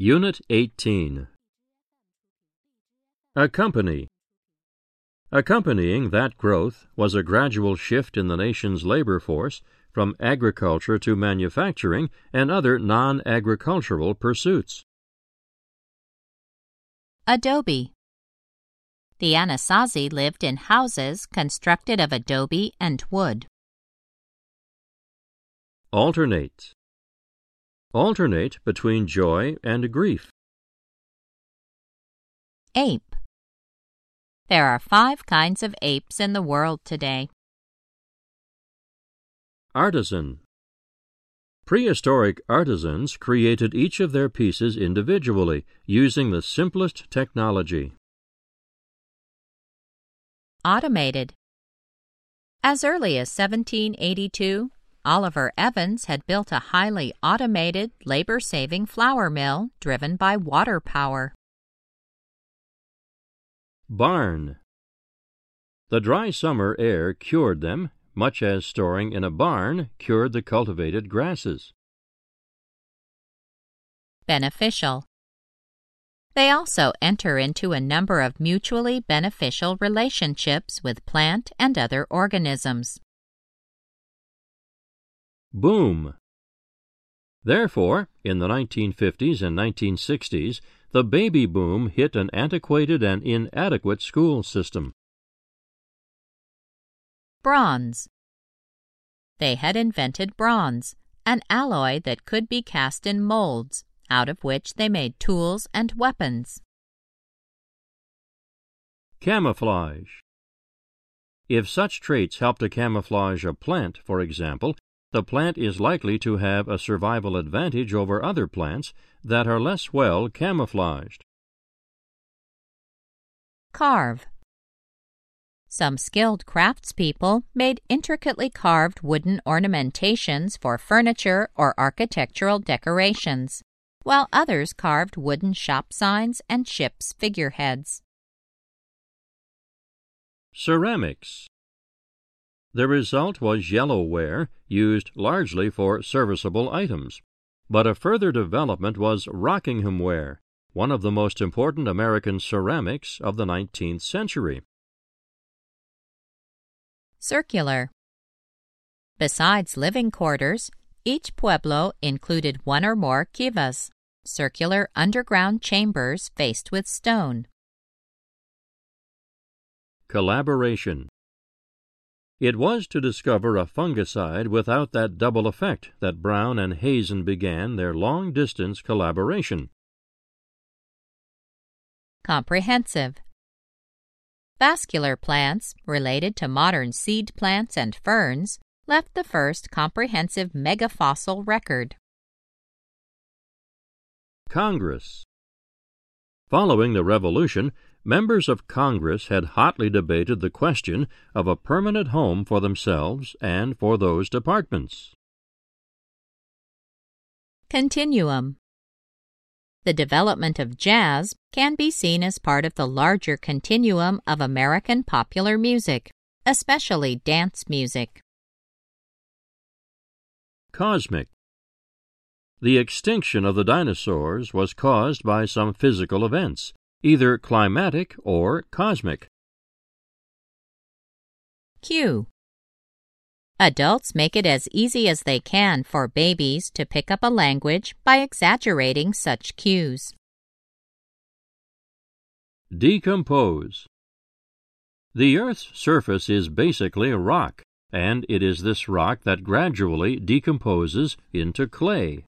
Unit 18 Accompany Accompanying that growth was a gradual shift in the nation's labor force from agriculture to manufacturing and other non agricultural pursuits. Adobe. The Anasazi lived in houses constructed of adobe and wood. Alternate. Alternate between joy and grief. Ape. There are five kinds of apes in the world today. Artisan. Prehistoric artisans created each of their pieces individually using the simplest technology. Automated. As early as 1782, Oliver Evans had built a highly automated, labor saving flour mill driven by water power. Barn. The dry summer air cured them, much as storing in a barn cured the cultivated grasses. Beneficial. They also enter into a number of mutually beneficial relationships with plant and other organisms. Boom. Therefore, in the 1950s and 1960s, the baby boom hit an antiquated and inadequate school system. Bronze. They had invented bronze, an alloy that could be cast in molds, out of which they made tools and weapons. Camouflage. If such traits help to camouflage a plant, for example, the plant is likely to have a survival advantage over other plants that are less well camouflaged. Carve. Some skilled craftspeople made intricately carved wooden ornamentations for furniture or architectural decorations, while others carved wooden shop signs and ships' figureheads. Ceramics. The result was yellowware, used largely for serviceable items. But a further development was Rockinghamware, one of the most important American ceramics of the 19th century. Circular. Besides living quarters, each pueblo included one or more kivas, circular underground chambers faced with stone. Collaboration. It was to discover a fungicide without that double effect that Brown and Hazen began their long distance collaboration. Comprehensive. Vascular plants, related to modern seed plants and ferns, left the first comprehensive megafossil record. Congress. Following the Revolution, members of Congress had hotly debated the question of a permanent home for themselves and for those departments. Continuum. The development of jazz can be seen as part of the larger continuum of American popular music, especially dance music. Cosmic. The extinction of the dinosaurs was caused by some physical events, either climatic or cosmic. Cue. Adults make it as easy as they can for babies to pick up a language by exaggerating such cues. Decompose. The Earth's surface is basically a rock, and it is this rock that gradually decomposes into clay.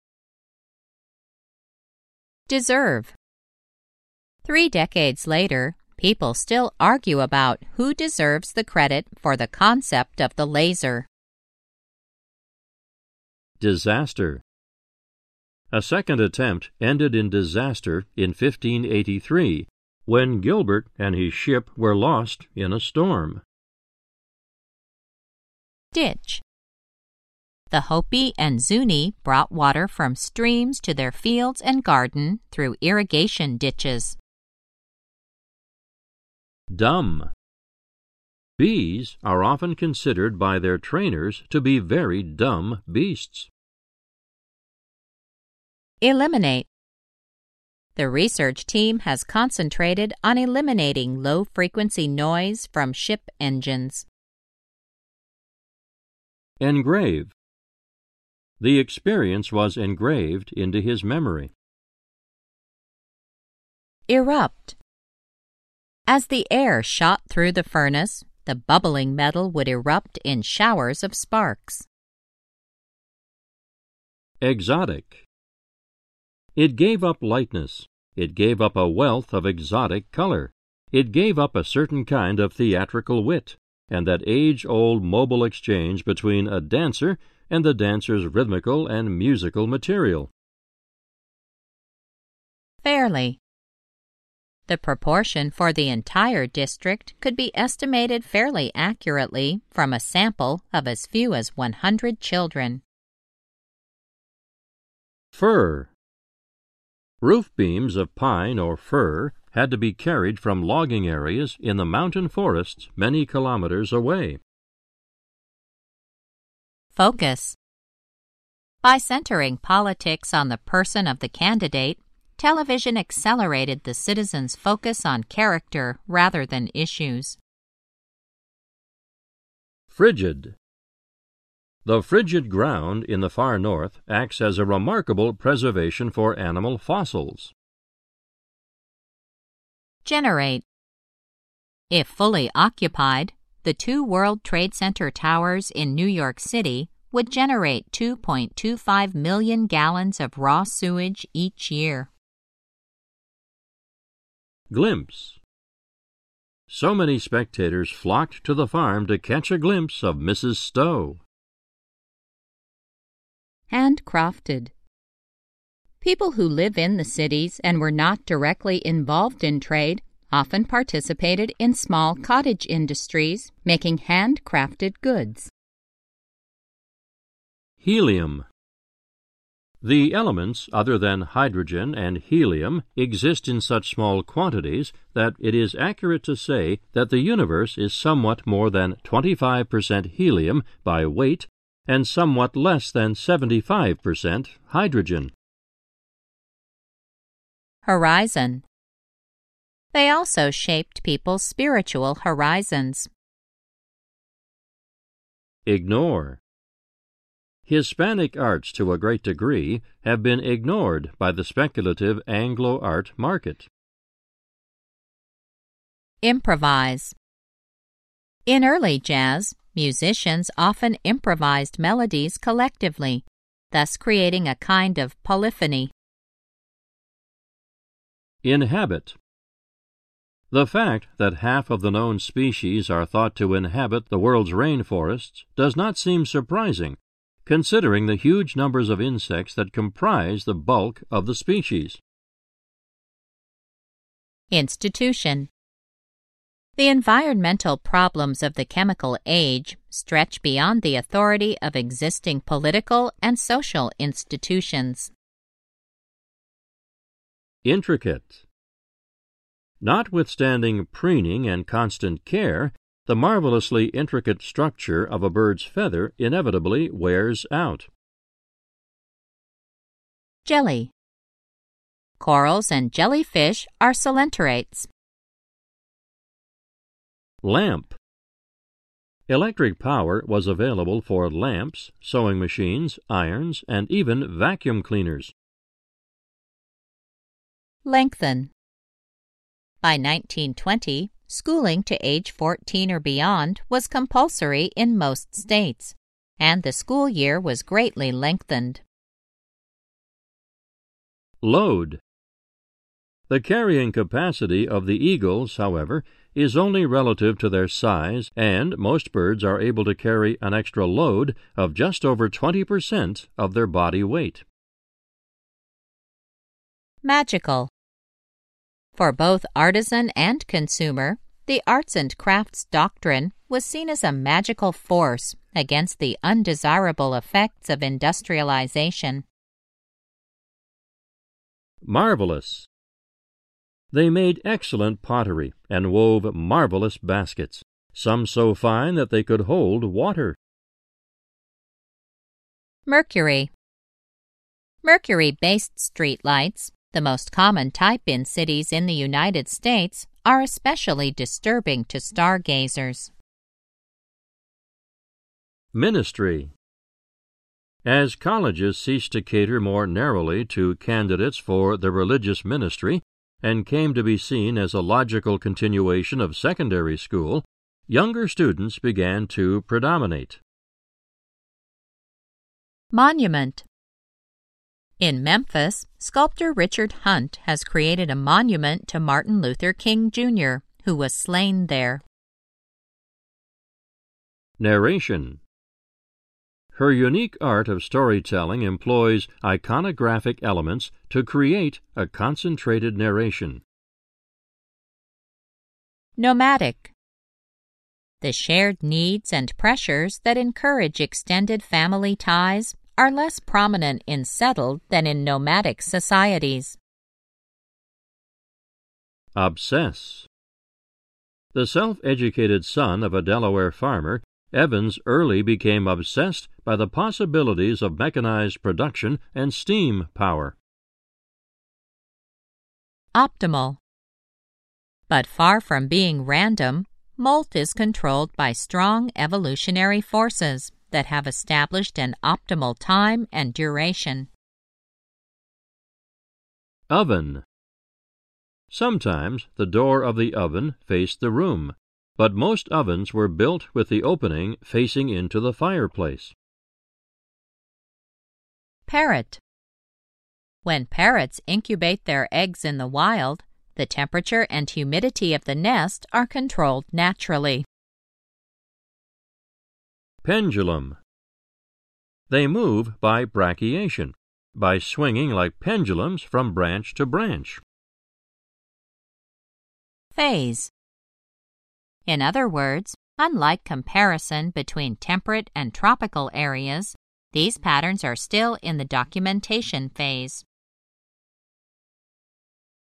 Deserve. Three decades later, people still argue about who deserves the credit for the concept of the laser. Disaster. A second attempt ended in disaster in 1583 when Gilbert and his ship were lost in a storm. Ditch. The Hopi and Zuni brought water from streams to their fields and garden through irrigation ditches. Dumb. Bees are often considered by their trainers to be very dumb beasts. Eliminate. The research team has concentrated on eliminating low frequency noise from ship engines. Engrave. The experience was engraved into his memory. Erupt. As the air shot through the furnace, the bubbling metal would erupt in showers of sparks. Exotic. It gave up lightness. It gave up a wealth of exotic color. It gave up a certain kind of theatrical wit, and that age old mobile exchange between a dancer and the dancer's rhythmical and musical material. Fairly. The proportion for the entire district could be estimated fairly accurately from a sample of as few as 100 children. Fir. Roof beams of pine or fir had to be carried from logging areas in the mountain forests many kilometers away. Focus. By centering politics on the person of the candidate, television accelerated the citizens' focus on character rather than issues. Frigid. The frigid ground in the far north acts as a remarkable preservation for animal fossils. Generate. If fully occupied, the two World Trade Center towers in New York City would generate 2.25 million gallons of raw sewage each year. Glimpse. So many spectators flocked to the farm to catch a glimpse of Mrs. Stowe. Handcrafted. People who live in the cities and were not directly involved in trade often participated in small cottage industries making handcrafted goods. Helium. The elements other than hydrogen and helium exist in such small quantities that it is accurate to say that the universe is somewhat more than 25% helium by weight and somewhat less than 75% hydrogen. Horizon. They also shaped people's spiritual horizons. Ignore. Hispanic arts to a great degree have been ignored by the speculative Anglo art market. Improvise. In early jazz, musicians often improvised melodies collectively, thus creating a kind of polyphony. Inhabit. The fact that half of the known species are thought to inhabit the world's rainforests does not seem surprising considering the huge numbers of insects that comprise the bulk of the species. Institution The environmental problems of the chemical age stretch beyond the authority of existing political and social institutions. Intricate Notwithstanding preening and constant care, the marvelously intricate structure of a bird's feather inevitably wears out. Jelly Corals and jellyfish are coelenterates. Lamp Electric power was available for lamps, sewing machines, irons, and even vacuum cleaners. Lengthen By 1920, schooling to age 14 or beyond was compulsory in most states, and the school year was greatly lengthened. Load The carrying capacity of the eagles, however, is only relative to their size, and most birds are able to carry an extra load of just over 20% of their body weight. Magical for both artisan and consumer, the arts and crafts doctrine was seen as a magical force against the undesirable effects of industrialization. Marvelous. They made excellent pottery and wove marvelous baskets. some so fine that they could hold water. Mercury. Mercury based streetlights, the most common type in cities in the United States, are especially disturbing to stargazers. Ministry. As colleges ceased to cater more narrowly to candidates for the religious ministry and came to be seen as a logical continuation of secondary school, younger students began to predominate. Monument In Memphis, sculptor Richard Hunt has created a monument to Martin Luther King Jr., who was slain there. Narration Her unique art of storytelling employs iconographic elements to create a concentrated narration. Nomadic The shared needs and pressures that encourage extended family ties are less prominent in settled than in nomadic societies. Obsess. The self educated son of a Delaware farmer, Evans early became obsessed by the possibilities of mechanized production and steam power. Optimal. But far from being random, molt is controlled by strong evolutionary forces that have established an optimal time and duration. Oven. Sometimes the door of the oven faced the room, but most ovens were built with the opening facing into the fireplace. Parrot. When parrots incubate their eggs in the wild, the temperature and humidity of the nest are controlled naturally. Pendulum. They move by brachiation, by swinging like pendulums from branch to branch. Phase. In other words, unlike comparison between temperate and tropical areas, these patterns are still in the documentation phase.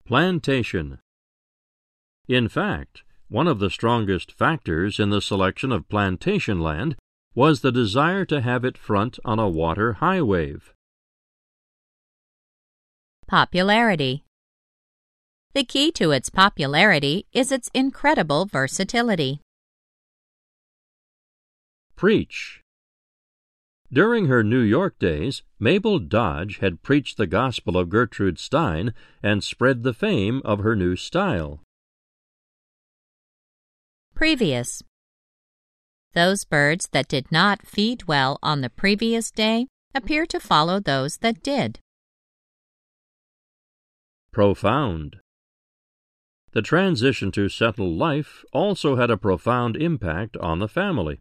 Plantation. In fact, one of the strongest factors in the selection of plantation land was the desire to have it front on a water high wave. Popularity. The key to its popularity is its incredible versatility. Preach. During her New York days, Mabel Dodge had preached the gospel of Gertrude Stein and spread the fame of her new style. Previous. Those birds that did not feed well on the previous day appear to follow those that did. Profound. The transition to settled life also had a profound impact on the family.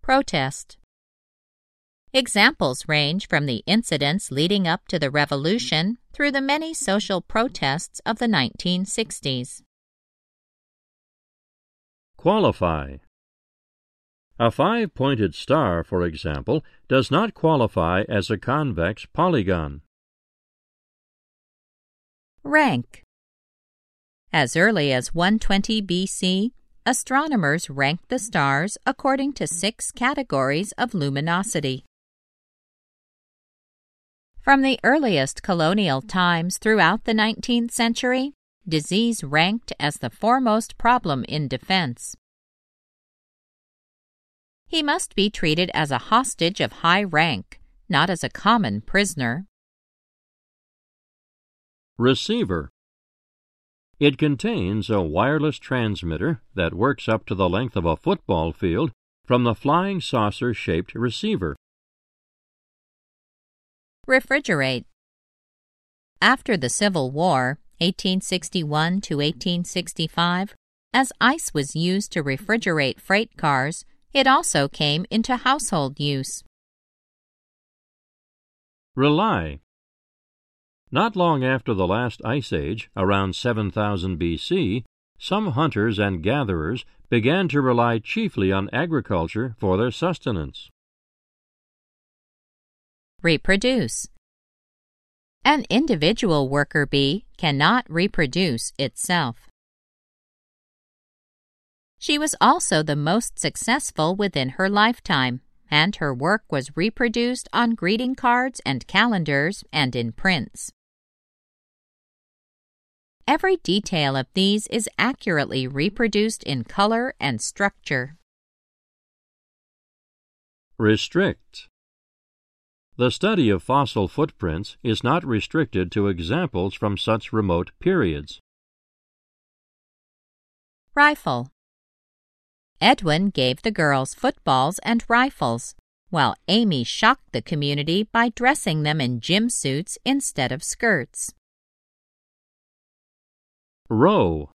Protest. Examples range from the incidents leading up to the Revolution through the many social protests of the 1960s. Qualify. A five pointed star, for example, does not qualify as a convex polygon. Rank. As early as 120 BC, astronomers ranked the stars according to six categories of luminosity. From the earliest colonial times throughout the 19th century, disease ranked as the foremost problem in defense. He must be treated as a hostage of high rank, not as a common prisoner. Receiver. It contains a wireless transmitter that works up to the length of a football field from the flying saucer shaped receiver. Refrigerate. After the Civil War, 1861 to 1865, as ice was used to refrigerate freight cars, it also came into household use. Rely. Not long after the last ice age, around 7000 BC, some hunters and gatherers began to rely chiefly on agriculture for their sustenance. Reproduce. An individual worker bee cannot reproduce itself. She was also the most successful within her lifetime, and her work was reproduced on greeting cards and calendars and in prints. Every detail of these is accurately reproduced in color and structure. Restrict. The study of fossil footprints is not restricted to examples from such remote periods. Rifle. Edwin gave the girls footballs and rifles, while Amy shocked the community by dressing them in gym suits instead of skirts. Row.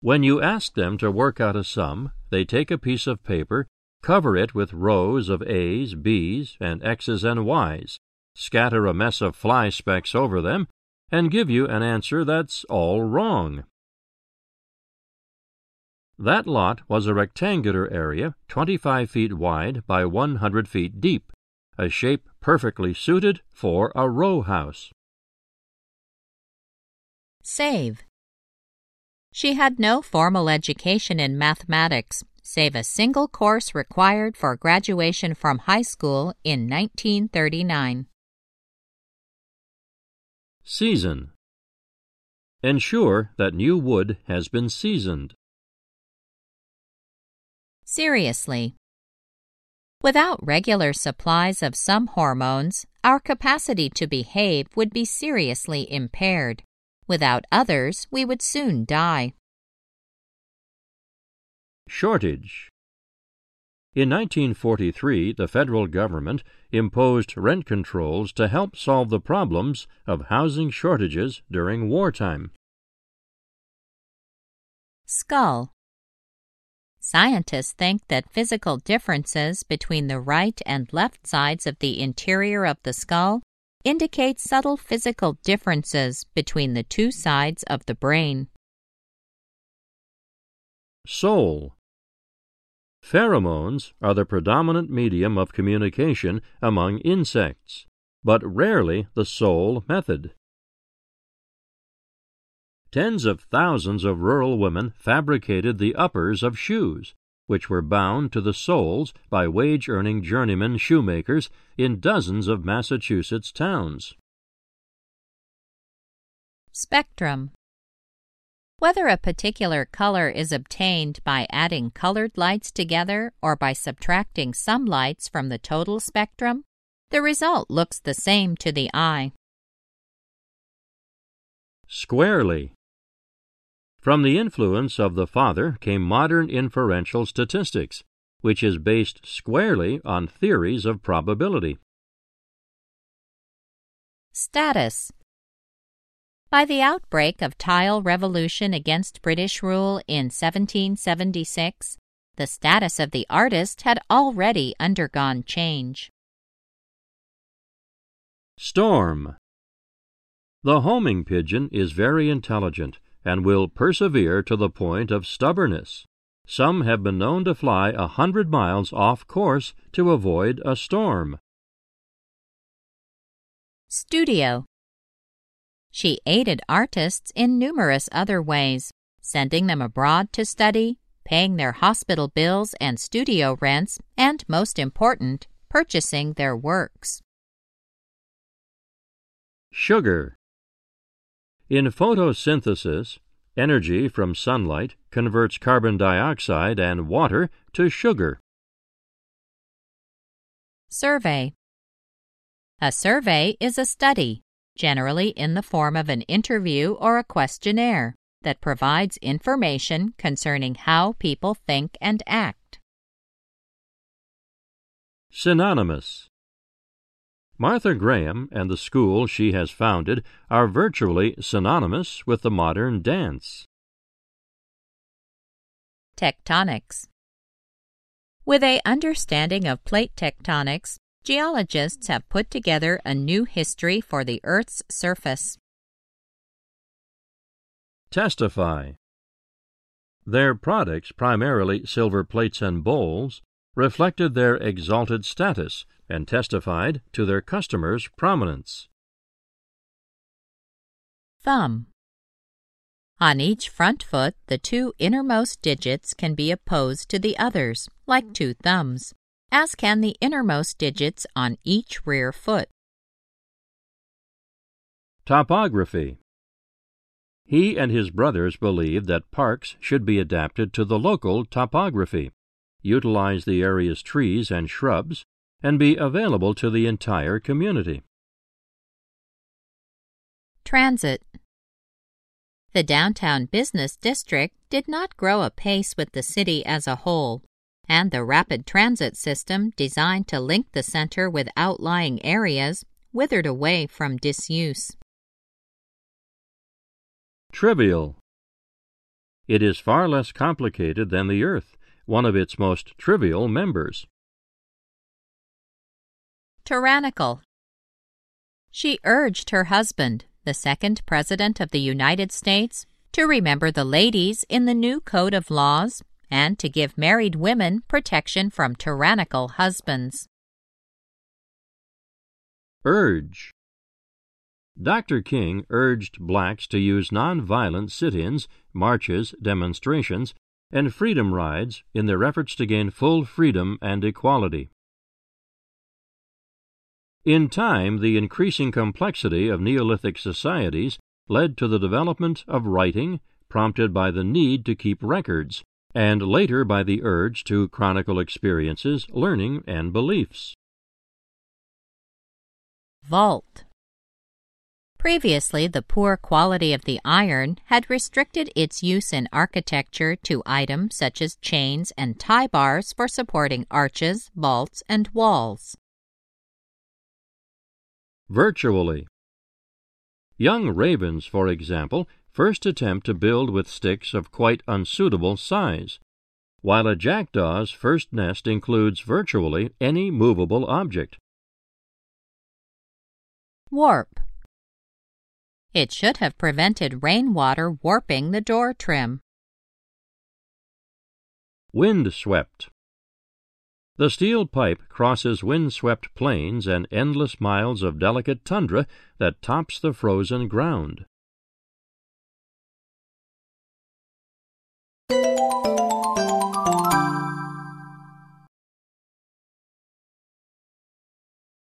When you ask them to work out a sum, they take a piece of paper, cover it with rows of A's, B's, and X's and Y's, scatter a mess of fly specks over them, and give you an answer that's all wrong. That lot was a rectangular area 25 feet wide by 100 feet deep, a shape perfectly suited for a row house. Save. She had no formal education in mathematics, save a single course required for graduation from high school in 1939. Season. Ensure that new wood has been seasoned. Seriously. Without regular supplies of some hormones, our capacity to behave would be seriously impaired. Without others, we would soon die. Shortage. In 1943, the federal government imposed rent controls to help solve the problems of housing shortages during wartime. Skull. Scientists think that physical differences between the right and left sides of the interior of the skull indicate subtle physical differences between the two sides of the brain. Sole. Pheromones are the predominant medium of communication among insects, but rarely the sole method. Tens of thousands of rural women fabricated the uppers of shoes, which were bound to the soles by wage earning journeyman shoemakers in dozens of Massachusetts towns. Spectrum Whether a particular color is obtained by adding colored lights together or by subtracting some lights from the total spectrum, the result looks the same to the eye. Squarely from the influence of the father came modern inferential statistics, which is based squarely on theories of probability. Status By the outbreak of tile revolution against British rule in 1776, the status of the artist had already undergone change. Storm The homing pigeon is very intelligent and will persevere to the point of stubbornness. Some have been known to fly a hundred miles off course to avoid a storm. Studio She aided artists in numerous other ways, sending them abroad to study, paying their hospital bills and studio rents, and, most important, purchasing their works. Sugar in photosynthesis, energy from sunlight converts carbon dioxide and water to sugar. Survey A survey is a study, generally in the form of an interview or a questionnaire, that provides information concerning how people think and act. Synonymous Martha Graham and the school she has founded are virtually synonymous with the modern dance. Tectonics With a understanding of plate tectonics, geologists have put together a new history for the Earth's surface. Testify Their products, primarily silver plates and bowls, reflected their exalted status and testified to their customers' prominence. Thumb On each front foot, the two innermost digits can be opposed to the others, like two thumbs, as can the innermost digits on each rear foot. Topography He and his brothers believed that parks should be adapted to the local topography, utilize the area's trees and shrubs, and be available to the entire community. Transit the downtown business district did not grow apace with the city as a whole, and the rapid transit system designed to link the center with outlying areas withered away from disuse. Trivial. It is far less complicated than the Earth, one of its most trivial members. Tyrannical. She urged her husband, the second President of the United States, to remember the ladies in the new Code of Laws and to give married women protection from tyrannical husbands. Urge. Dr. King urged blacks to use nonviolent sit ins, marches, demonstrations, and freedom rides in their efforts to gain full freedom and equality. In time, the increasing complexity of Neolithic societies led to the development of writing, prompted by the need to keep records, and later by the urge to chronicle experiences, learning, and beliefs. Vault Previously, the poor quality of the iron had restricted its use in architecture to items such as chains and tie bars for supporting arches, vaults, and walls virtually. Young ravens, for example, first attempt to build with sticks of quite unsuitable size, while a jackdaw's first nest includes virtually any movable object. Warp. It should have prevented rainwater warping the door trim. Wind swept. The steel pipe crosses wind-swept plains and endless miles of delicate tundra that tops the frozen ground.